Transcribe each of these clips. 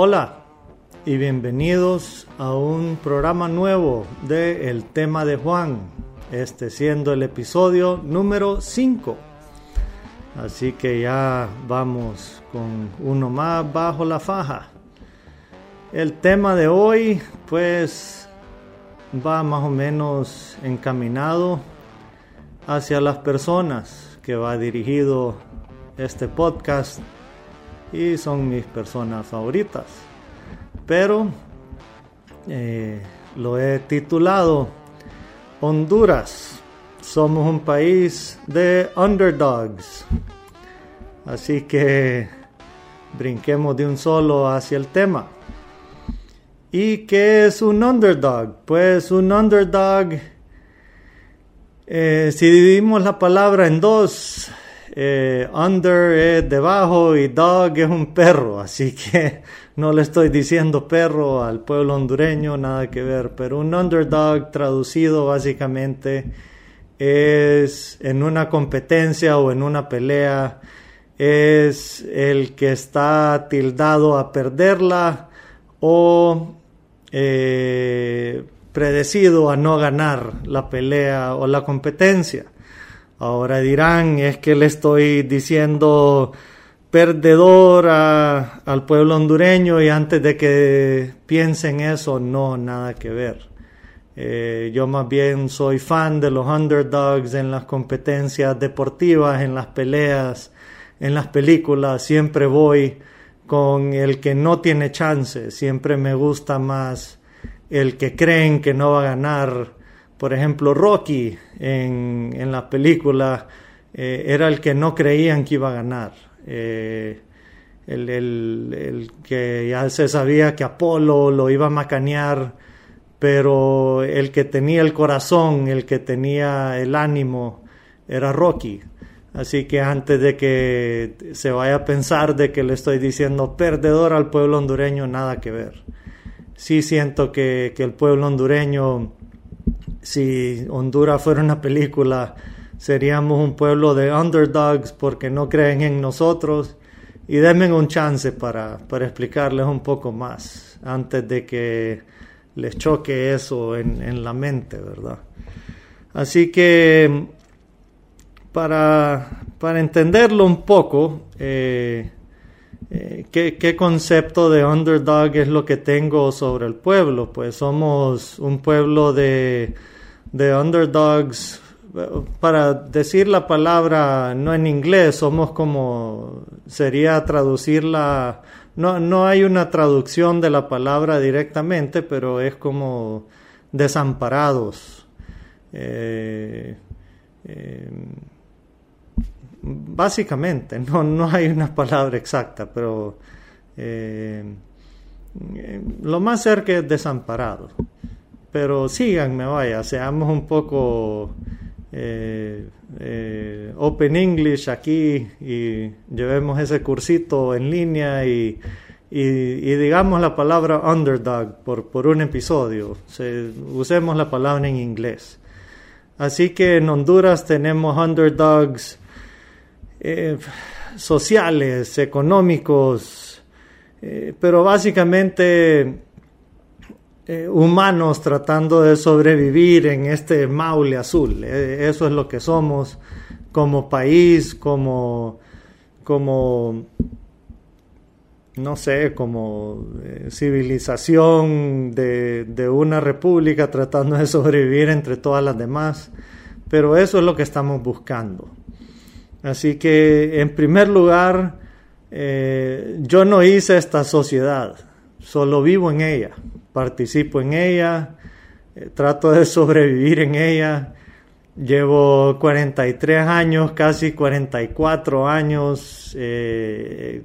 Hola y bienvenidos a un programa nuevo de El tema de Juan, este siendo el episodio número 5. Así que ya vamos con uno más bajo la faja. El tema de hoy pues va más o menos encaminado hacia las personas que va dirigido este podcast y son mis personas favoritas. Pero eh, lo he titulado Honduras. Somos un país de underdogs. Así que brinquemos de un solo hacia el tema. ¿Y qué es un underdog? Pues un underdog, eh, si dividimos la palabra en dos, eh, under es debajo y dog es un perro, así que no le estoy diciendo perro al pueblo hondureño, nada que ver, pero un underdog traducido básicamente es en una competencia o en una pelea, es el que está tildado a perderla o eh, predecido a no ganar la pelea o la competencia. Ahora dirán, es que le estoy diciendo perdedor al pueblo hondureño y antes de que piensen eso, no, nada que ver. Eh, yo más bien soy fan de los underdogs en las competencias deportivas, en las peleas, en las películas, siempre voy con el que no tiene chance. Siempre me gusta más el que creen que no va a ganar. Por ejemplo, Rocky en, en la película eh, era el que no creían que iba a ganar. Eh, el, el, que ya se sabía que Apolo lo iba a macanear, pero el que tenía el corazón, el que tenía el ánimo, era Rocky. Así que antes de que se vaya a pensar de que le estoy diciendo perdedor al pueblo hondureño, nada que ver. Sí siento que, que el pueblo hondureño, si Honduras fuera una película, seríamos un pueblo de underdogs porque no creen en nosotros. Y denme un chance para, para explicarles un poco más antes de que les choque eso en, en la mente, ¿verdad? Así que para, para entenderlo un poco, eh, eh, ¿qué, ¿qué, concepto de underdog es lo que tengo sobre el pueblo? Pues somos un pueblo de, de underdogs. Para decir la palabra no en inglés, somos como sería traducirla. No, no hay una traducción de la palabra directamente, pero es como desamparados. Eh, eh, básicamente, no, no hay una palabra exacta, pero eh, lo más cerca es desamparado. Pero síganme, vaya, seamos un poco eh, eh, Open English aquí y llevemos ese cursito en línea y, digamos la palabra underdog por, un episodio. Se, usemos la palabra en inglés. Así que en Honduras tenemos underdogs eh, sociales, económicos, pero básicamente eh, humanos tratando de sobrevivir en este maule azul. Eh, eso es lo que somos como país, como, como no sé, como eh, civilización de, una república tratando de sobrevivir entre todas las demás. Pero eso es lo que estamos buscando. Así que, en primer lugar, yo no hice esta sociedad, solo vivo en ella, participo en ella, eh, trato de sobrevivir en ella. Llevo 43 años, casi 44 años, eh,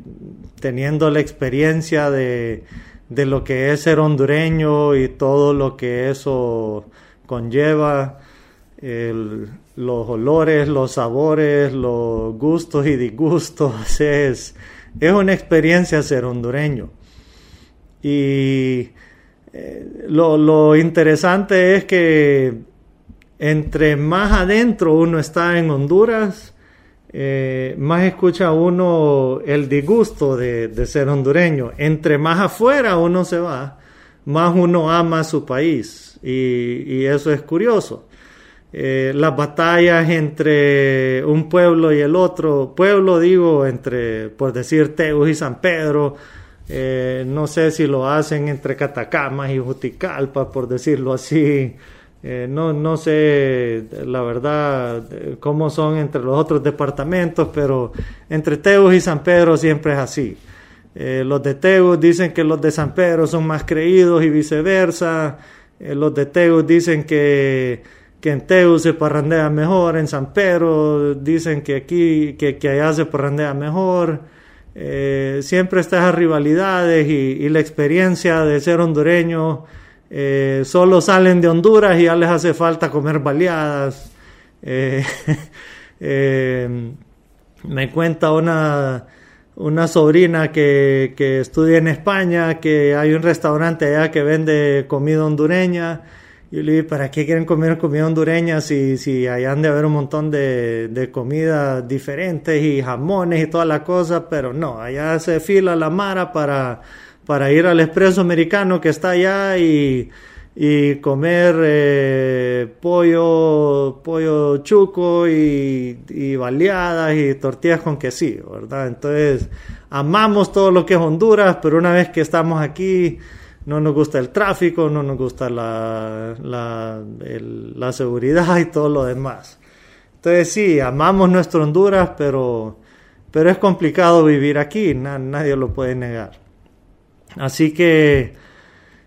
teniendo la experiencia de, de lo que es ser hondureño y todo lo que eso conlleva. Los olores, los sabores, los gustos y disgustos. Es, es una experiencia ser hondureño. Y lo, lo interesante es que entre más adentro uno está en Honduras, eh, más escucha uno el disgusto de, ser hondureño. Entre más afuera uno se va, más uno ama su país. Y, eso es curioso. Eh, las batallas entre un pueblo y el otro, pueblo digo, entre, por decir, Teus y San Pedro, eh, no sé si lo hacen entre Catacamas y Juticalpa, por decirlo así, eh, no, no sé la verdad cómo son entre los otros departamentos, pero entre Teus y San Pedro siempre es así. Eh, los de Teus dicen que los de San Pedro son más creídos y viceversa. Eh, los de Teus dicen que, que en Teus se parrandea mejor, en San Pedro dicen que aquí, que, que allá se parrandea mejor. Siempre está esas rivalidades y, y la experiencia de ser hondureño eh, solo salen de Honduras y ya les hace falta comer baleadas. Eh, eh, me cuenta una, una sobrina que, que, estudia en España que hay un restaurante allá que vende comida hondureña. Y le ¿para qué quieren comer comida hondureña si, si allá han de haber un montón de, de comidas diferentes y jamones y toda la cosa? Pero no, allá se fila la mara para para ir al expreso americano que está allá y, y comer eh, pollo, pollo chuco y, y, baleadas y tortillas con quesillo, ¿verdad? Entonces, amamos todo lo que es Honduras, pero una vez que estamos aquí, no nos gusta el tráfico, no nos gusta la, la, la seguridad y todo lo demás. Entonces, sí, amamos nuestro Honduras, pero, pero es complicado vivir aquí, nadie lo puede negar. Así que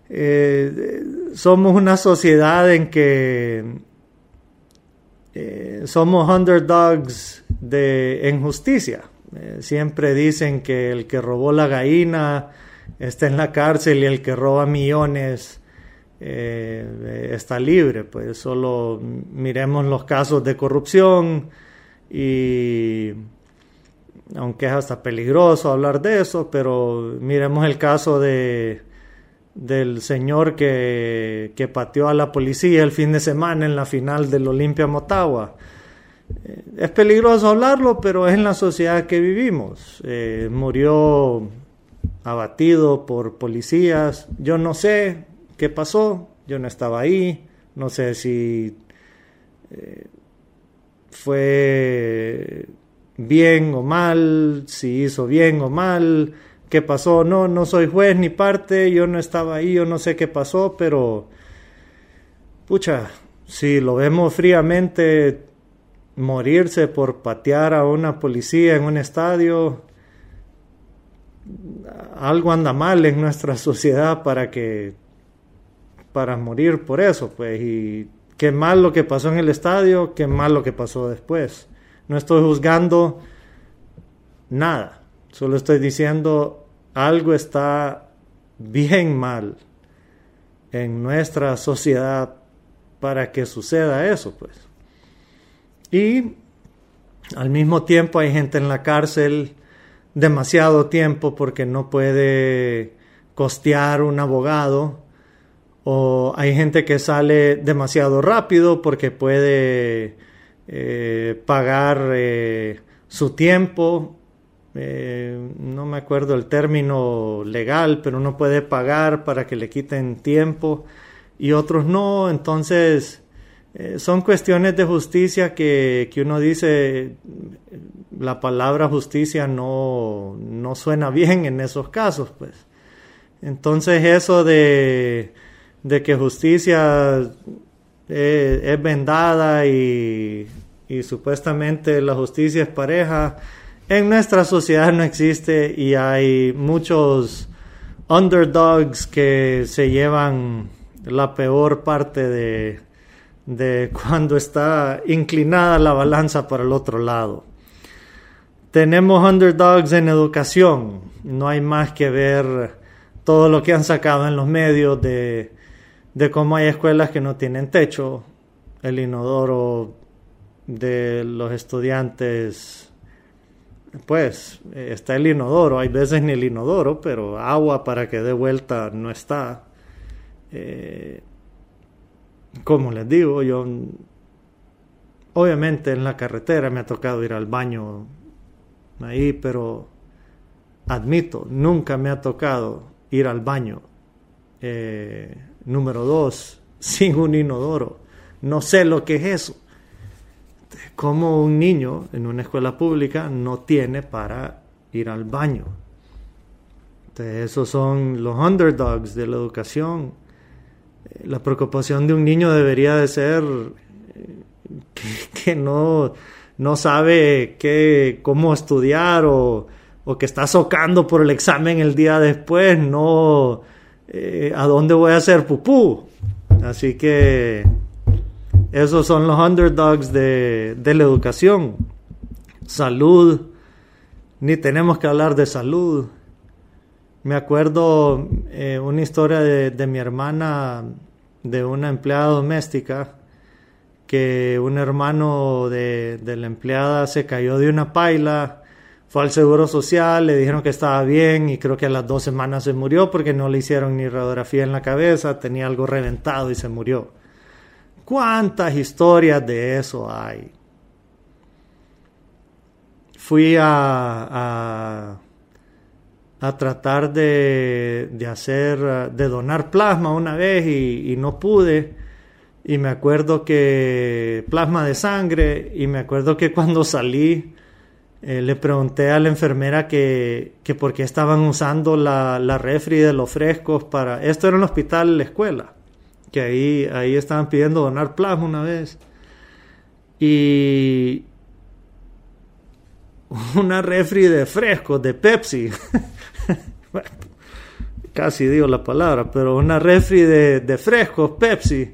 eh, somos una sociedad en que eh, somos underdogs de justicia. Eh, siempre dicen que el que robó la gallina está en la cárcel y el que roba millones está libre. Pues solo miremos los casos de corrupción y aunque es hasta peligroso hablar de eso, pero miremos el caso de del señor que, que pateó a la policía el fin de semana en la final del Olimpia Motagua. Eh, es peligroso hablarlo, pero es en la sociedad que vivimos. Eh, murió abatido por policías. Yo no sé qué pasó, yo no estaba ahí, no sé si eh, fue bien o mal, si hizo bien o mal, qué pasó. No, no soy juez ni parte, yo no estaba ahí, yo no sé qué pasó, pero pucha, si lo vemos fríamente, morirse por patear a una policía en un estadio, algo anda mal en nuestra sociedad para que para morir por eso, pues y qué mal lo que pasó en el estadio, qué mal lo que pasó después. No estoy juzgando nada. Solo estoy diciendo algo está bien mal en nuestra sociedad para que suceda eso, pues. Y al mismo tiempo hay gente en la cárcel demasiado tiempo porque no puede costear un abogado o hay gente que sale demasiado rápido porque puede eh, pagar eh, su tiempo, eh, no me acuerdo el término legal, pero uno puede pagar para que le quiten tiempo y otros no, entonces son cuestiones de justicia que, que, uno dice, la palabra justicia no, no suena bien en esos casos, pues. Entonces eso de, de que justicia eh, es vendada y, supuestamente la justicia es pareja. En nuestra sociedad no existe y hay muchos underdogs que se llevan la peor parte de, de cuando está inclinada la balanza para el otro lado. Tenemos underdogs en educación, no hay más que ver todo lo que han sacado en los medios de de cómo hay escuelas que no tienen techo, el inodoro de los estudiantes, pues está el inodoro, hay veces ni el inodoro, pero agua para que dé vuelta no está. Eh, como les digo, yo obviamente en la carretera me ha tocado ir al baño ahí, pero admito, nunca me ha tocado ir al baño. Eh, número dos, sin un inodoro. No sé lo que es eso. Como un niño en una escuela pública no tiene para ir al baño. esos son los underdogs de la educación. La preocupación de un niño debería de ser eh, que, no, no sabe qué, cómo estudiar o, o que está socando por el examen el día después, no eh, a dónde voy a hacer pupú. Así que esos son los underdogs de, la educación. Salud, ni tenemos que hablar de salud. Me acuerdo eh, una historia de, mi hermana, de una empleada doméstica, que un hermano de, de la empleada se cayó de una paila fue al Seguro Social, le dijeron que estaba bien y creo que a las dos semanas se murió porque no le hicieron ni radiografía en la cabeza, tenía algo reventado y se murió. ¿Cuántas historias de eso hay? Fui a, tratar de, de, hacer, de donar plasma una vez y, y no pude. Y me acuerdo que plasma de sangre y me acuerdo que cuando salí eh, le pregunté a la enfermera que, que por qué estaban usando la, la, refri de los frescos para... Esto era un hospital, la escuela, que ahí, ahí estaban pidiendo donar plasma una vez. Y una refri de frescos, de Pepsi. casi digo la palabra, pero una refri de, de frescos, Pepsi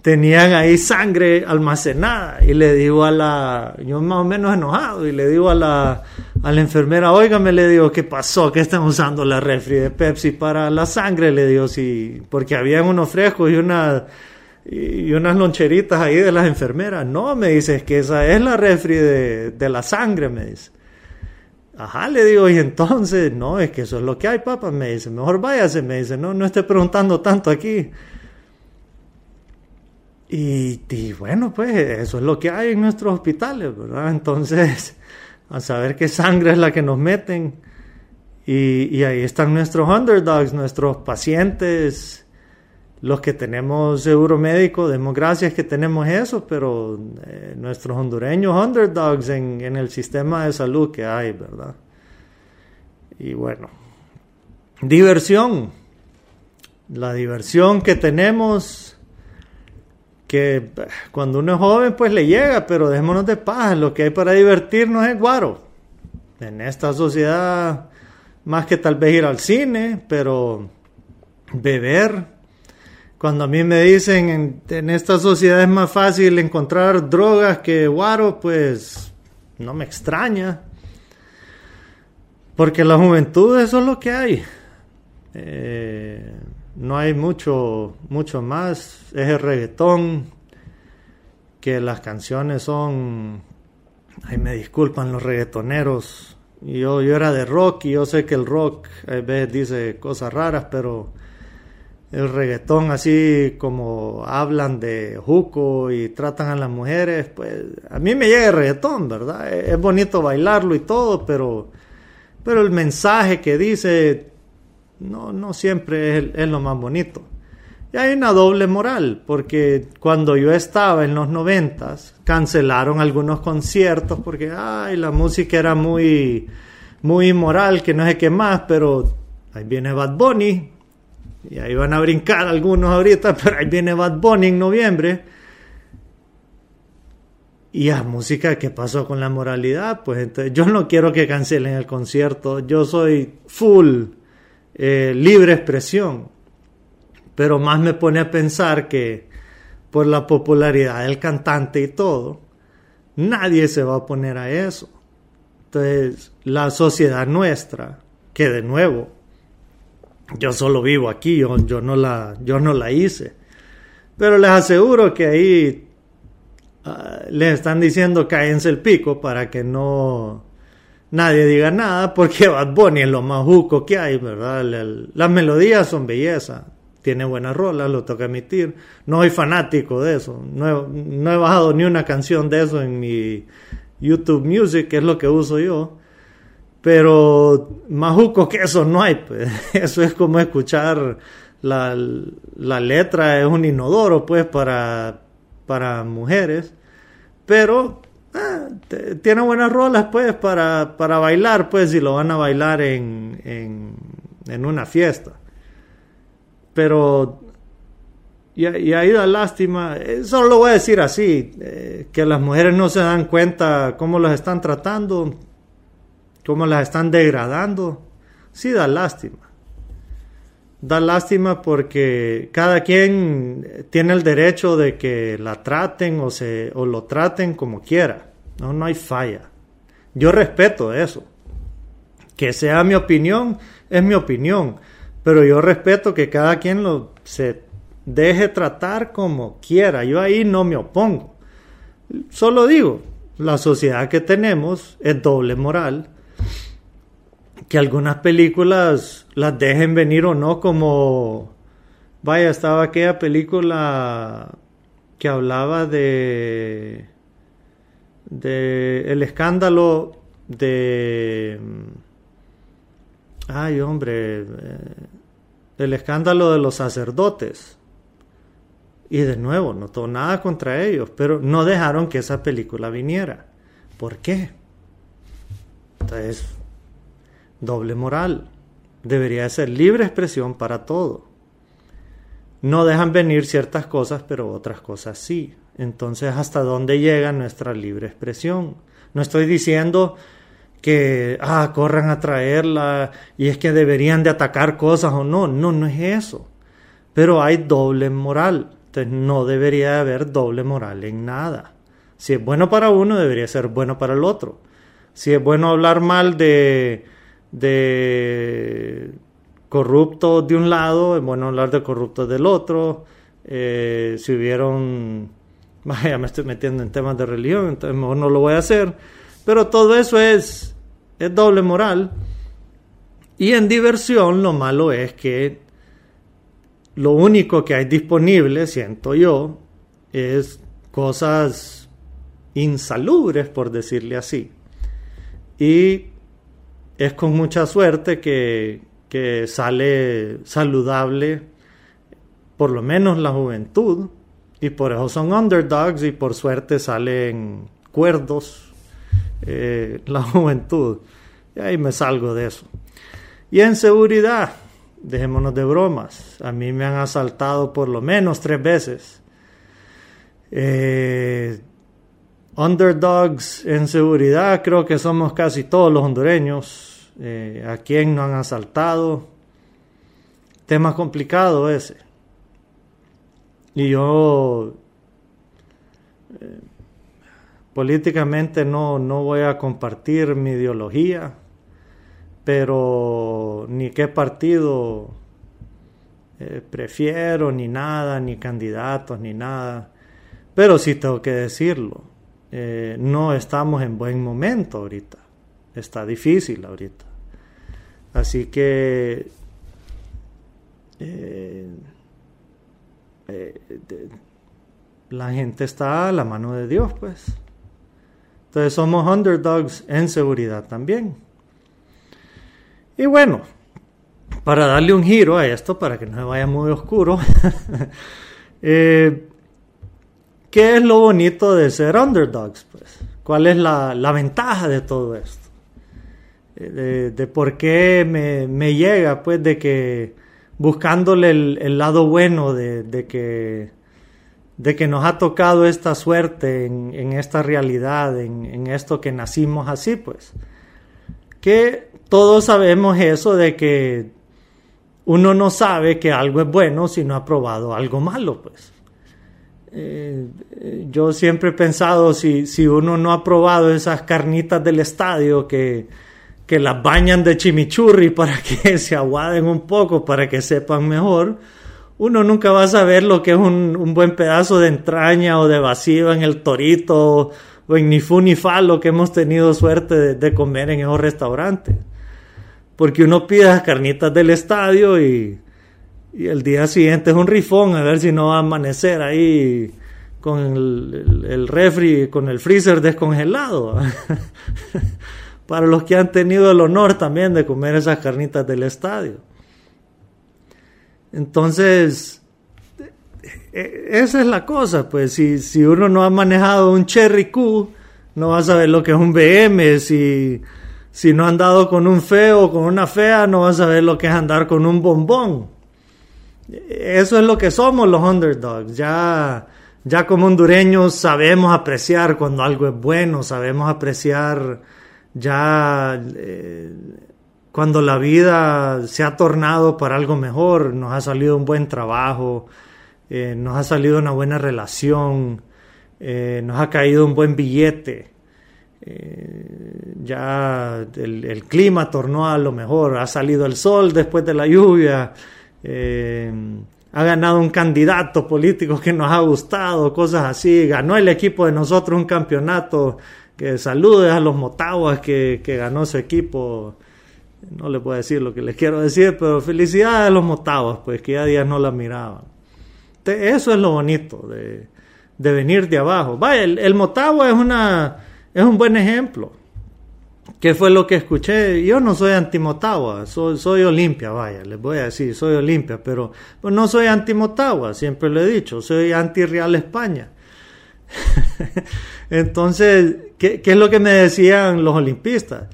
tenían ahí sangre almacenada y le digo a la, yo más o menos enojado y le digo a la, a la enfermera, me le digo, ¿qué pasó? ¿Qué están usando la refri de Pepsi para la sangre? Le digo, sí, porque habían unos frescos y una y unas loncheritas ahí de las enfermeras. No, me dice, que esa es la refri de, de la sangre, me dice. Ajá, le digo, y entonces, no, es que eso es lo que hay, papá, me dice, mejor váyase, me dice, no, no esté preguntando tanto aquí. Y, bueno, pues eso es lo que hay en nuestros hospitales, ¿verdad? Entonces, a saber qué sangre es la que nos meten. Y, ahí están nuestros underdogs, nuestros pacientes, los que tenemos seguro médico, demos gracias que tenemos eso, pero eh, nuestros hondureños underdogs en, en el sistema de salud que hay, ¿verdad? Y bueno, diversión. La diversión que tenemos que cuando uno es joven pues le llega, pero dejémonos de paz, lo que hay para divertirnos es guaro. En esta sociedad, más que tal vez ir al cine, pero beber. Cuando a mí me dicen en, en esta sociedad es más fácil encontrar drogas que guaro, pues no me extraña. Porque la juventud eso es lo que hay. Eh, no hay mucho, mucho más. Es el reggaetón, que las canciones son, ay, me disculpan los reggaetoneros. Yo, yo era de rock y yo sé que el rock a veces dice cosas raras, pero el reggaetón así como hablan de juco y tratan a las mujeres, pues a mí me llega el reggaetón, ¿verdad? Es bonito bailarlo y todo, pero, pero el mensaje que dice no, no siempre es, lo más bonito. Y hay una doble moral, porque cuando yo estaba en los noventas, cancelaron algunos conciertos porque ay, la música era muy, muy inmoral, que no sé qué más, pero ahí viene Bad Bunny, y ahí van a brincar algunos ahorita, pero ahí viene Bad Bunny en noviembre. Y la música, ¿qué pasó con la moralidad? Pues entonces yo no quiero que cancelen el concierto, yo soy full eh, libre expresión. Pero más me pone a pensar que por la popularidad del cantante y todo, nadie se va a poner a eso. Entonces, la sociedad nuestra, que de nuevo, yo solo vivo aquí, yo, no, la, yo no la hice. Pero les aseguro que ahí uh, les están diciendo cállense el pico para que no nadie diga nada porque Bad Bunny es lo más juco que hay, ¿verdad? las melodías son belleza. tiene buenas rolas, lo toca emitir. No soy fanático de eso. No he, bajado ni una canción de eso en mi YouTube Music, que es lo que uso yo. Pero más juco que eso no hay. Pues. Eso es como escuchar la, la letra, es un inodoro pues para, para mujeres. Pero ah, tiene buenas rolas pues para, para bailar pues si lo van a bailar en, en, en una fiesta pero y, ahí da lástima, eh, solo lo voy a decir así, eh, que las mujeres no se dan cuenta cómo las están tratando, cómo las están degradando, sí da lástima. Da lástima porque cada quien tiene el derecho de que la traten o, se, o lo traten como quiera. No, no hay falla. Yo respeto eso. Que sea mi opinión, es mi opinión. Pero yo respeto que cada quien lo se deje tratar como quiera. Yo ahí no me opongo. Solo digo, la sociedad que tenemos es doble moral. Que algunas películas las dejen venir o no como... Vaya, estaba aquella película que hablaba de... el escándalo de ay hombre, eh, el escándalo de los sacerdotes. Y de nuevo, no todo nada contra ellos, pero no dejaron que esa película viniera. ¿Por qué? Entonces, doble moral. Debería ser libre expresión para todo. No dejan venir ciertas cosas, pero otras cosas sí. Entonces, ¿hasta dónde llega nuestra libre expresión? No estoy diciendo que, ah, corran a traerla y es que deberían de atacar cosas o no. No, no es eso. Pero hay doble moral. Entonces no debería haber doble moral en nada. Si es bueno para uno, debería ser bueno para el otro. Si es bueno hablar mal de, corruptos de un lado, es bueno hablar de corruptos del otro. Eh, si hubieron, vaya, me estoy metiendo en temas de religión, entonces mejor no lo voy a hacer. Pero todo eso es, es doble moral. Y en diversión lo malo es que lo único que hay disponible, siento yo, es cosas insalubres, por decirle así. Y es con mucha suerte que, que sale saludable, por lo menos la juventud, y por eso son underdogs y por suerte salen cuerdos eh, la juventud. Y ahí me salgo de eso. Y en seguridad, dejémonos de bromas. A mí me han asaltado por lo menos tres veces. Eh, underdogs en seguridad, creo que somos casi todos los hondureños. Eh, ¿A quién no han asaltado? Tema complicado ese. Y yo políticamente no, no voy a compartir mi ideología, pero ni qué partido eh, prefiero, ni nada, ni candidatos, ni nada. Pero sí tengo que decirlo, eh, no estamos en buen momento ahorita, está difícil ahorita. Así que eh, la gente está a la mano de Dios, pues. Entonces somos underdogs en seguridad también. Y bueno, para darle un giro a esto, para que no se vaya muy oscuro, eh, ¿qué es lo bonito de ser underdogs? Pues? ¿Cuál es la, ventaja de todo esto? Eh, de, por qué me, llega, pues, de que buscándole el, lado bueno de que de que nos ha tocado esta suerte en, esta realidad, en, esto que nacimos así, pues. Que todos sabemos eso de que uno no sabe que algo es bueno si no ha probado algo malo, pues. Eh, yo siempre he pensado si, si uno no ha probado esas carnitas del estadio que, que las bañan de chimichurri para que se aguaden un poco, para que sepan mejor, uno nunca va a saber lo que es un, buen pedazo de entraña o de vacío en el torito o en ni fu ni fa lo que hemos tenido suerte de, comer en esos restaurantes. Porque uno pide las carnitas del estadio y, Y el día siguiente es un rifón, a ver si no va a amanecer ahí con el, refri, con el freezer descongelado. Para los que han tenido el honor también de comer esas carnitas del estadio. Entonces, e, esa es la cosa, pues si, si uno no ha manejado un Cherry Q, no va a saber lo que es un BM, si, si no ha andado con un feo o con una fea, no va a saber lo que es andar con un bombón. Eso es lo que somos los underdogs, ya ya como hondureños sabemos apreciar cuando algo es bueno, sabemos apreciar ya eh, cuando la vida se ha tornado para algo mejor, nos ha salido un buen trabajo, eh, nos ha salido una buena relación, eh, nos ha caído un buen billete. ya el, el, clima tornó a lo mejor, ha salido el sol después de la lluvia ha ganado un candidato político que nos ha gustado, cosas así, ganó el equipo de nosotros un campeonato, que saludes a los Motaguas que, que ganó su equipo, no le puedo decir lo que les quiero decir, pero felicidades a los Motaguas, pues que ya días no la miraban. Eso es lo bonito de, de venir de abajo. Vaya, el, el Motagua es, una, es un buen ejemplo. ¿Qué fue lo que escuché? Yo no soy anti-Motagua, soy, soy Olimpia, vaya, les voy a decir, soy Olimpia, pero no soy anti-Motagua, siempre lo he dicho, soy anti-Real España. Entonces, ¿qué, es lo que me decían los olimpistas?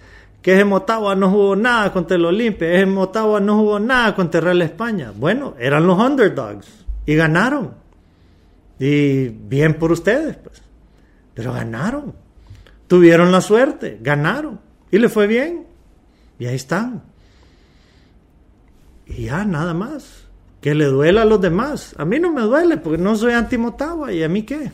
Que ese Motagua no jugó nada contra el Olimpia, ese Motagua no jugó nada contra Real España. Bueno, eran los underdogs y ganaron. Y bien por ustedes, pues. Pero ganaron. Tuvieron la suerte, ganaron. Y le fue bien. Y ahí están. Y ya, nada más. Que le duela a los demás. A mí no me duele porque no soy anti-Motagua. ¿Y a mí qué?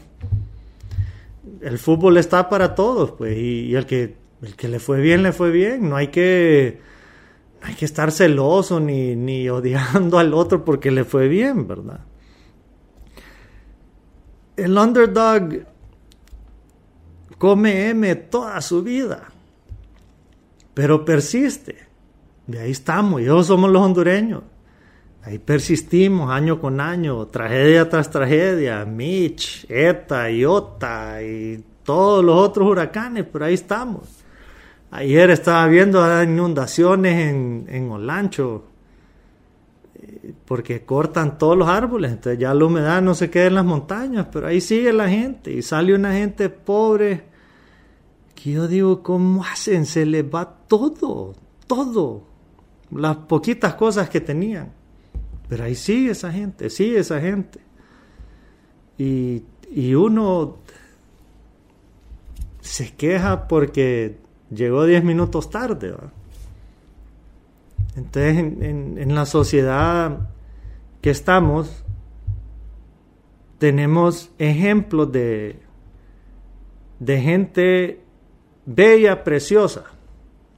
El fútbol está para todos, pues. Y, el, que, el que le fue bien, le fue bien. No hay que, no hay que estar celoso ni, ni odiando al otro porque le fue bien, ¿verdad? El underdog come M toda su vida pero persiste. Y ahí estamos, y ellos somos los hondureños. Ahí persistimos año con año, tragedia tras tragedia, Mitch, ETA, Iota y todos los otros huracanes, pero ahí estamos. Ayer estaba viendo inundaciones en, en Olancho, porque cortan todos los árboles, entonces ya la humedad no se queda en las montañas, pero ahí sigue la gente y sale una gente pobre yo digo, ¿cómo hacen? Se les va todo, todo, las poquitas cosas que tenían. Pero ahí sigue esa gente, sigue esa gente. Y, uno se queja porque llegó 10 minutos tarde. Entonces, en, en, la sociedad que estamos, tenemos ejemplos de, de gente bella, preciosa,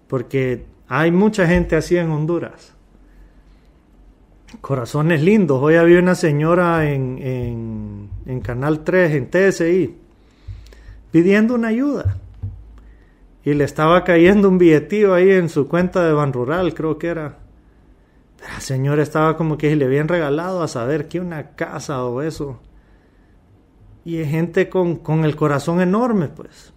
porque hay mucha gente así en Honduras. Corazones lindos. Hoy había una señora en, en, en Canal 3, en TSI, pidiendo una ayuda. Y le estaba cayendo un billetío ahí en su cuenta de Ban Rural, creo que era. La señora estaba como que le habían regalado a saber que una casa o eso. Y hay gente con, con el corazón enorme, pues.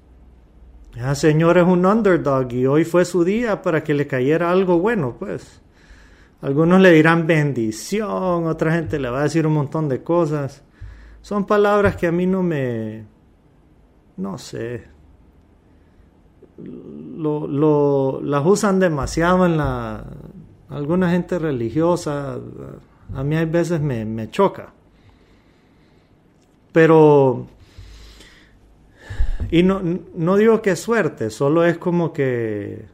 Ya, señor es un underdog y hoy fue su día para que le cayera algo bueno, pues. Algunos le dirán bendición, otra gente le va a decir un montón de cosas. Son palabras que a mí no me... no sé. Lo, lo, las usan demasiado en la... alguna gente religiosa. A mí hay veces me, me choca. Pero y no, no digo que suerte, solo es como que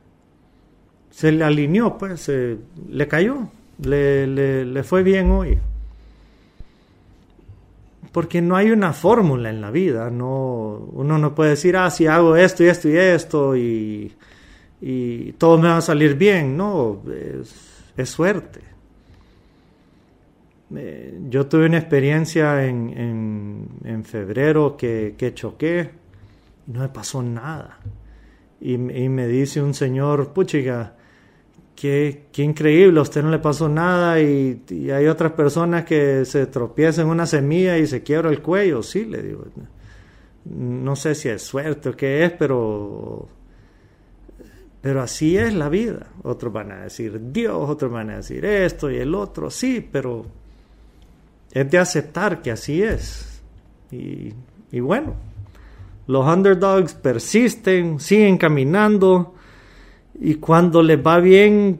se le alineó, pues, se, le cayó, le, le, le fue bien hoy. Porque no hay una fórmula en la vida, no, uno no puede decir, ah, si hago esto y esto y esto y, y todo me va a salir bien, no, es, es suerte. Eh, yo tuve una experiencia en, en, en febrero que, que choqué no me pasó nada. Y, me dice un señor, puchiga, qué, qué increíble, a usted no le pasó nada y, hay otras personas que se tropiezan una semilla y se quiebra el cuello, sí, le digo. No sé si es suerte o qué es, pero, pero así es la vida. Otros van a decir Dios, otros van a decir esto y el otro, sí, pero es de aceptar que así es. Y, y bueno, los underdogs persisten, siguen caminando y cuando les va bien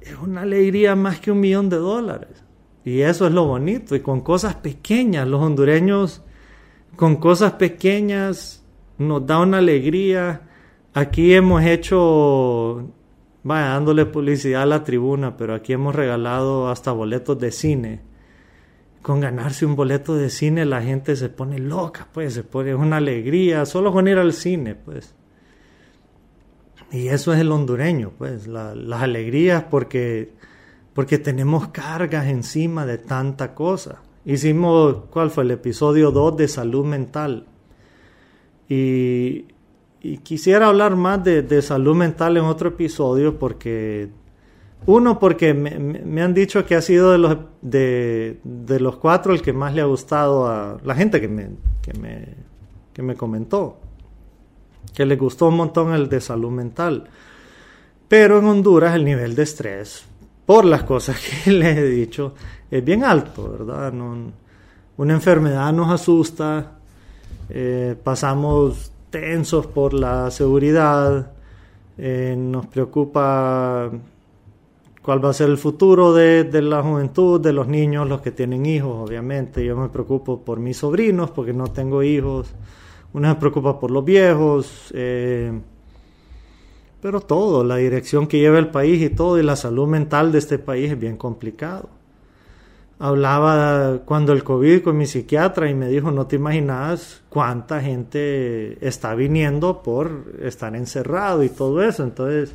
es una alegría más que un millón de dólares. Y eso es lo bonito. Y con cosas pequeñas, los hondureños con cosas pequeñas nos da una alegría. Aquí hemos hecho, vaya, dándole publicidad a la tribuna, pero aquí hemos regalado hasta boletos de cine con ganarse un boleto de cine la gente se pone loca, pues se pone una alegría, solo con ir al cine, pues. Y eso es el hondureño, pues, las alegrías porque, porque tenemos cargas encima de tanta cosa. Hicimos, ¿cuál fue el episodio 2 de salud mental? Y, quisiera hablar más de, de salud mental en otro episodio porque uno, porque me, han dicho que ha sido de los, de, los cuatro el que más le ha gustado a la gente que me, que me, que me comentó. Que le gustó un montón el de salud mental. Pero en Honduras el nivel de estrés, por las cosas que le he dicho, es bien alto, ¿verdad? una enfermedad nos asusta, eh, pasamos tensos por la seguridad, eh, nos preocupa cuál va a ser el futuro de, la juventud, de los niños, los que tienen hijos, obviamente. Yo me preocupo por mis sobrinos porque no tengo hijos. Uno se preocupa por los viejos. Eh, pero todo, la dirección que lleva el país y todo, y la salud mental de este país es bien complicado. Hablaba cuando el COVID con mi psiquiatra y me dijo, no te imaginas cuánta gente está viniendo por estar encerrado y todo eso. Entonces,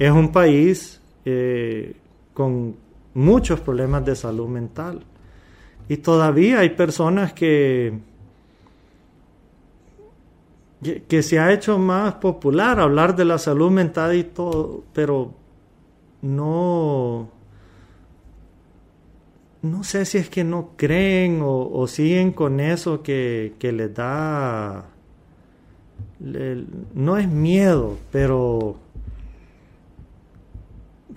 es un país eh, con muchos problemas de salud mental. Y todavía hay personas que, que, se ha hecho más popular hablar de la salud mental y todo, pero no, no sé si es que no creen o, siguen con eso que, que les da, no es miedo, pero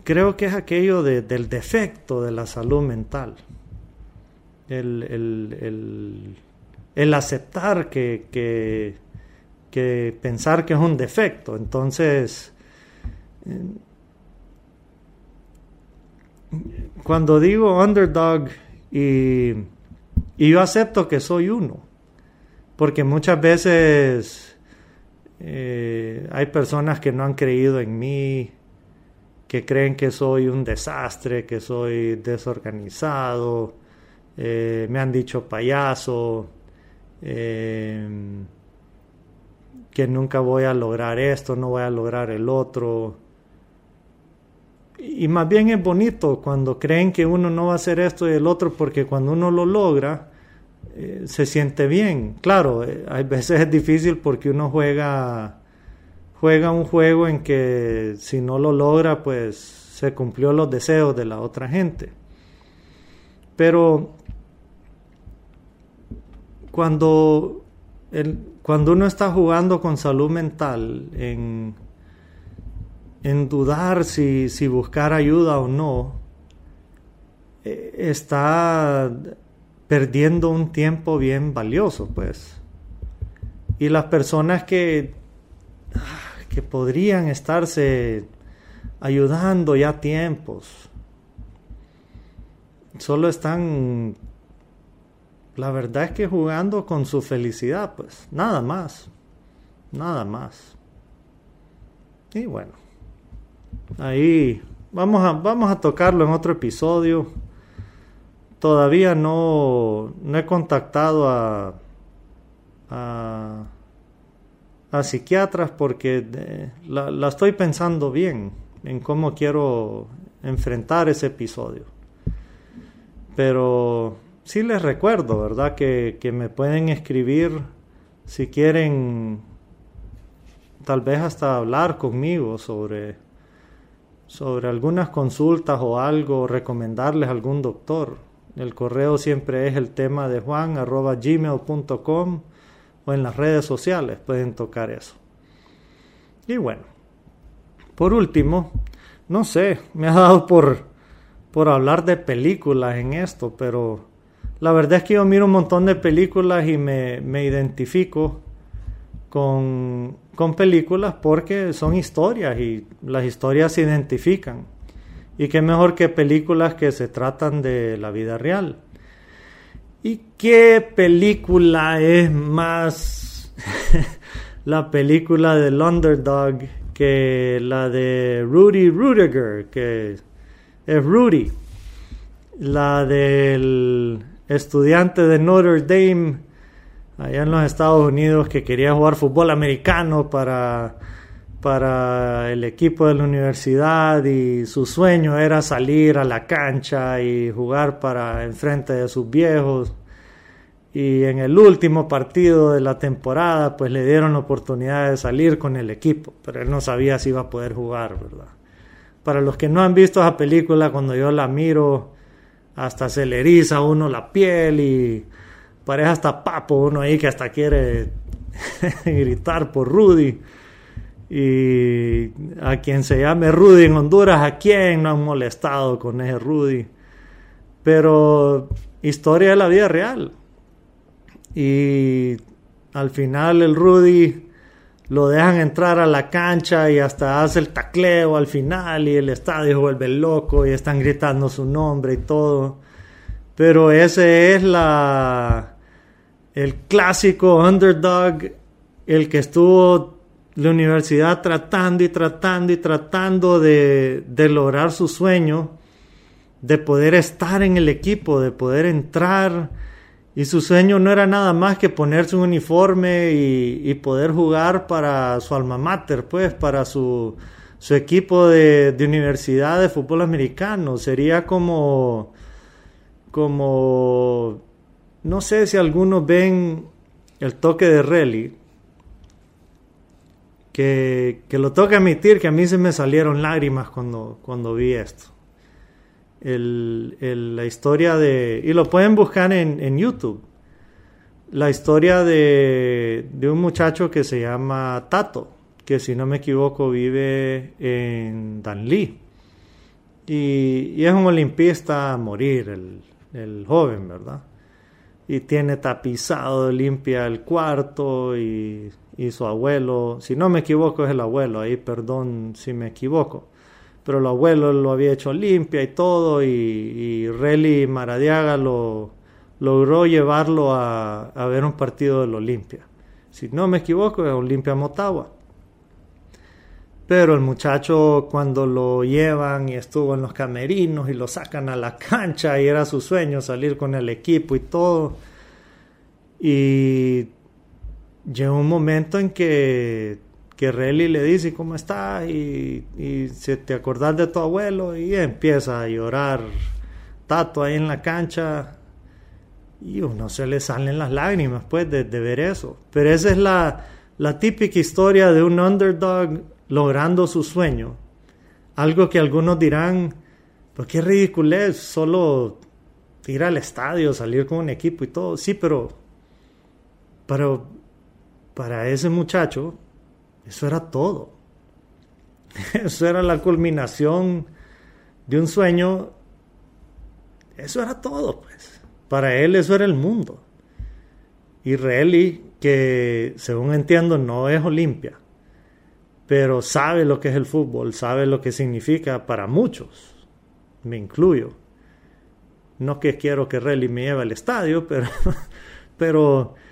creo que es aquello del defecto de la salud mental. El, aceptar que, que, pensar que es un defecto. Entonces, cuando digo underdog y, y, yo acepto que soy uno, porque muchas veces eh, hay personas que no han creído en mí, que creen que soy un desastre, que soy desorganizado, eh, me han dicho payaso, eh, que nunca voy a lograr esto, no voy a lograr el otro. Y más bien es bonito cuando creen que uno no va a hacer esto y el otro, porque cuando uno lo logra, eh, se siente bien. Claro, hay veces es difícil porque uno juega juega un juego en que si no lo logra, pues se cumplió los deseos de la otra gente. Pero cuando, cuando uno está jugando con salud mental, en, en dudar si, si buscar ayuda o no, eh, está perdiendo un tiempo bien valioso, pues. Y las personas que que podrían estarse ayudando ya tiempos. Solo están, la verdad es que jugando con su felicidad, pues nada más, nada más. Y bueno, ahí vamos a, vamos a tocarlo en otro episodio. Todavía no, no he contactado a, a a psiquiatras porque eh, la, estoy pensando bien en cómo quiero enfrentar ese episodio. Pero sí les recuerdo, ¿verdad? Que, que me pueden escribir si quieren tal vez hasta hablar conmigo sobre sobre algunas consultas o algo, recomendarles algún doctor. El correo siempre es el tema de juan arroba gmail.com o en las redes sociales pueden tocar eso. Y bueno, por último, no sé, me ha dado por, por hablar de películas en esto, pero la verdad es que yo miro un montón de películas y me, me identifico con, con películas porque son historias y las historias se identifican. Y qué mejor que películas que se tratan de la vida real. ¿Y qué película es más la película del underdog que la de Rudy Rudiger, que es Rudy? La del estudiante de Notre Dame allá en los Estados Unidos que quería jugar fútbol americano para, para el equipo de la universidad y su sueño era salir a la cancha y jugar para enfrente de sus viejos. Y en el último partido de la temporada, pues le dieron la oportunidad de salir con el equipo, pero él no sabía si iba a poder jugar, ¿verdad? Para los que no han visto esa película, cuando yo la miro, hasta se le eriza uno la piel y Parece hasta papo uno ahí que hasta quiere gritar por Rudy. Y a quien se llame Rudy en Honduras, ¿a quién no han molestado con ese Rudy? Pero historia de la vida real. Y al final el Rudy lo dejan entrar a la cancha y hasta hace el tacleo al final y el estadio vuelve loco y están gritando su nombre y todo. Pero ese es la el clásico underdog, el que estuvo la universidad tratando y tratando y tratando de, lograr su sueño, de poder estar en el equipo, de poder entrar. Y su sueño no era nada más que ponerse un uniforme y, poder jugar para su alma mater, pues, para su, su equipo de, de, universidad de fútbol americano. Sería como, como no sé si algunos ven el toque de Relly, que, lo tengo que admitir que a mí se me salieron lágrimas cuando, cuando vi esto. la historia de... Y lo pueden buscar en, en YouTube. La historia de, de, un muchacho que se llama Tato, que si no me equivoco vive en Danlí. Y, y es un olimpista a morir, el, el joven, ¿verdad? y tiene tapizado, limpia el cuarto y, su abuelo, si no me equivoco es el abuelo, ahí perdón si me equivoco, pero el abuelo lo había hecho limpia y todo y, y Relly Maradiaga lo logró llevarlo a, a ver un partido del Olimpia. Si no me equivoco es Olimpia Motagua. Pero el muchacho cuando lo llevan y estuvo en los camerinos y lo sacan a la cancha y era su sueño salir con el equipo y todo. Y llegó un momento en que, que Relly le dice cómo está y, y se te acordás de tu abuelo y empieza a llorar Tato ahí en la cancha y uno se le salen las lágrimas pues de, de ver eso. Pero esa es la, la típica historia de un underdog logrando su sueño. Algo que algunos dirán, pues qué ridículo es solo ir al estadio, salir con un equipo y todo. Sí, pero, pero para ese muchacho eso era todo. Eso era la culminación de un sueño. Eso era todo, pues. Para él eso era el mundo. Y Relly, que según entiendo no es Olimpia, pero sabe lo que es el fútbol, sabe lo que significa para muchos, me incluyo. No que quiero que Relly me lleve al estadio, pero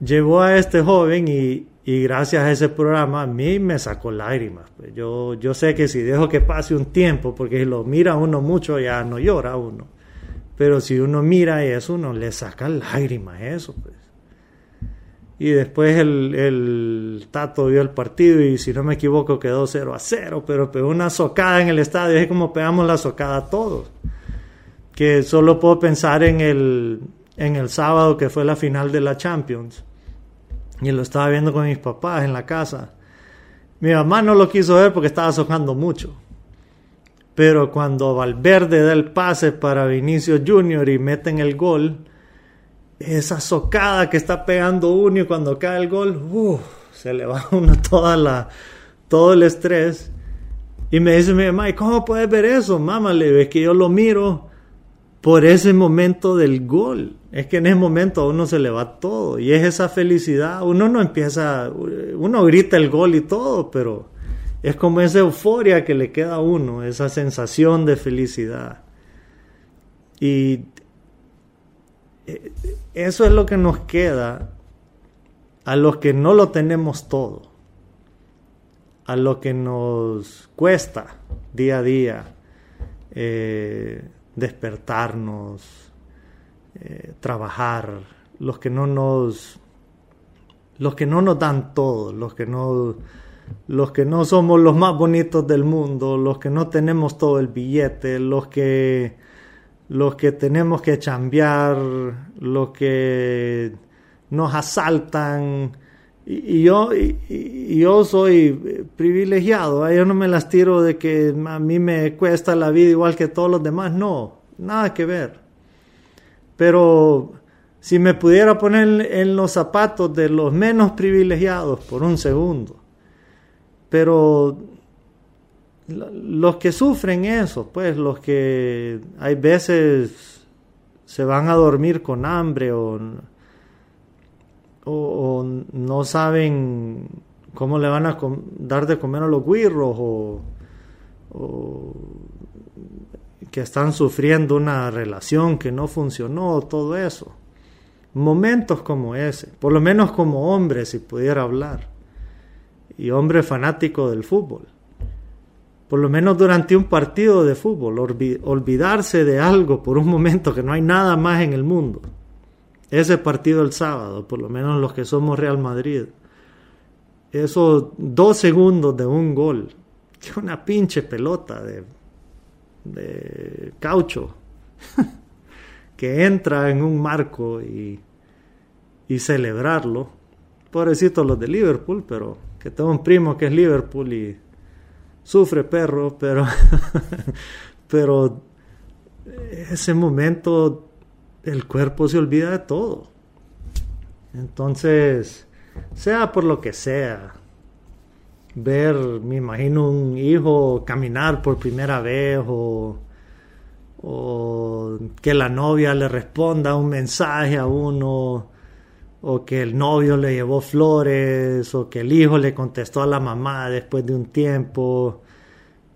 llevó a este joven y, y, gracias a ese programa a mí me sacó lágrimas. Pues yo, yo sé que si dejo que pase un tiempo, porque si lo mira uno mucho ya no llora uno, pero si uno mira eso, uno le saca lágrimas eso. Pues y después el, el, Tato vio el partido y si no me equivoco quedó 0 a 0, pero pegó una socada en el estadio, es como pegamos la socada a todos. Que solo puedo pensar en el, en el sábado que fue la final de la Champions. Y lo estaba viendo con mis papás en la casa. Mi mamá no lo quiso ver porque estaba socando mucho. Pero cuando Valverde da el pase para Vinicio Junior y meten el gol, esa socada que está pegando uno y cuando cae el gol, se le va uno toda la, todo el estrés. Y me dice mi mamá, ¿cómo puedes ver eso? Mamá, le ves que yo lo miro por ese momento del gol. Es que en ese momento a uno se le va todo y es esa felicidad. Uno no empieza, uno grita el gol y todo, pero es como esa euforia que le queda a uno, esa sensación de felicidad. Y eh, eso es lo que nos queda a los que no lo tenemos todo, a lo que nos cuesta día a día eh, despertarnos, eh, trabajar, los que no nos los que no nos dan todo, los que no los que no somos los más bonitos del mundo, los que no tenemos todo el billete, los que los que tenemos que chambear, los que nos asaltan. Y, yo, y, yo soy privilegiado, ¿eh? yo no me las tiro de que a mí me cuesta la vida igual que todos los demás, no, nada que ver. Pero si me pudiera poner en los zapatos de los menos privilegiados por un segundo, pero los que sufren eso, pues los que hay veces se van a dormir con hambre o, o, no saben cómo le van a dar de comer a los guirros o, o, que están sufriendo una relación que no funcionó, todo eso. Momentos como ese, por lo menos como hombre si pudiera hablar, y hombre fanático del fútbol por lo menos durante un partido de fútbol, olvidarse de algo por un momento que no hay nada más en el mundo. Ese partido el sábado, por lo menos los que somos Real Madrid. Esos dos segundos de un gol, que una pinche pelota de, de caucho que entra en un marco y, y celebrarlo. Pobrecitos los de Liverpool, pero que tengo un primo que es Liverpool y sufre perro, pero, pero ese momento el cuerpo se olvida de todo. Entonces, sea por lo que sea, ver, me imagino un hijo caminar por primera vez o, que la novia le responda un mensaje a uno o que el novio le llevó flores, o que el hijo le contestó a la mamá después de un tiempo,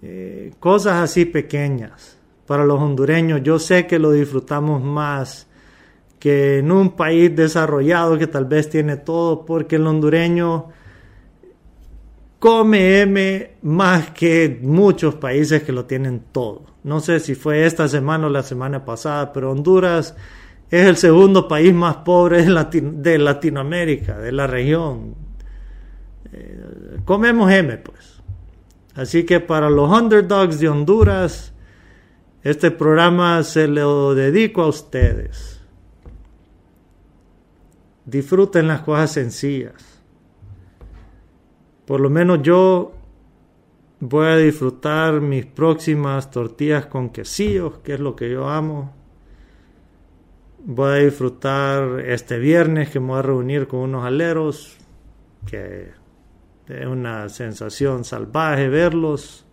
eh, cosas así pequeñas. Para los hondureños yo sé que lo disfrutamos más que en un país desarrollado que tal vez tiene todo, porque el hondureño come M más que muchos países que lo tienen todo. No sé si fue esta semana o la semana pasada, pero Honduras es el segundo país más pobre de, Latinoamérica, de la región. Eh, comemos M, pues. Así que para los underdogs de Honduras, este programa se lo dedico a ustedes. Disfruten las cosas sencillas. Por lo menos yo voy a disfrutar mis próximas tortillas con quesillos, que es lo que yo amo voy a disfrutar este viernes que me voy a reunir con unos aleros, que es una sensación salvaje verlos.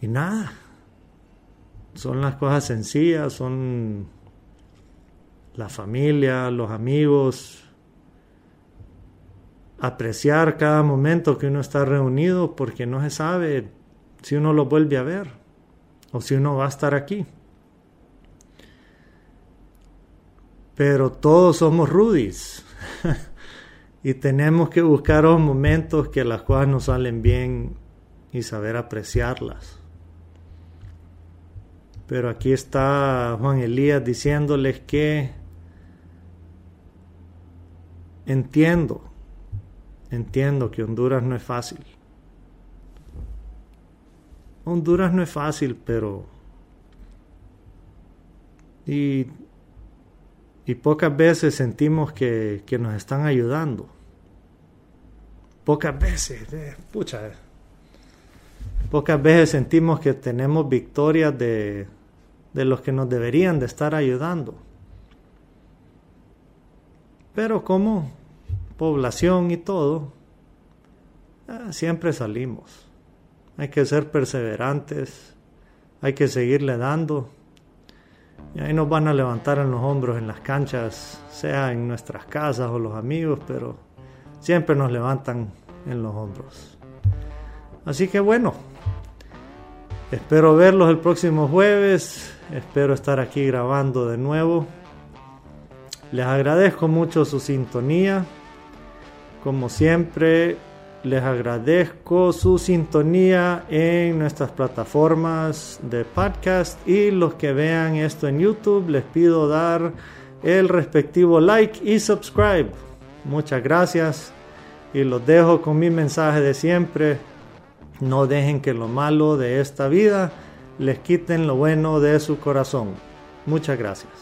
Y nada, son las cosas sencillas, son la familia, los amigos, apreciar cada momento que uno está reunido porque no se sabe si uno lo vuelve a ver o si uno va a estar aquí. pero todos somos rudis y tenemos que buscar los momentos que las cosas nos salen bien y saber apreciarlas. Pero aquí está Juan Elías diciéndoles que entiendo, entiendo que Honduras no es fácil. Honduras no es fácil, pero... Y y pocas veces sentimos que, nos están ayudando. Pocas veces, eh, pucha. Pocas veces sentimos que tenemos victorias de, de los que nos deberían de estar ayudando. Pero como población y todo, ah, siempre salimos. Hay que ser perseverantes, hay que seguirle dando. Y ahí nos van a levantar en los hombros en las canchas, sea en nuestras casas o los amigos, pero siempre nos levantan en los hombros. Así que bueno, espero verlos el próximo jueves, espero estar aquí grabando de nuevo. Les agradezco mucho su sintonía. Como siempre, les agradezco su sintonía en nuestras plataformas de podcast y los que vean esto en YouTube les pido dar el respectivo like y subscribe. Muchas gracias y los dejo con mi mensaje de siempre. No dejen que lo malo de esta vida les quiten lo bueno de su corazón. Muchas gracias.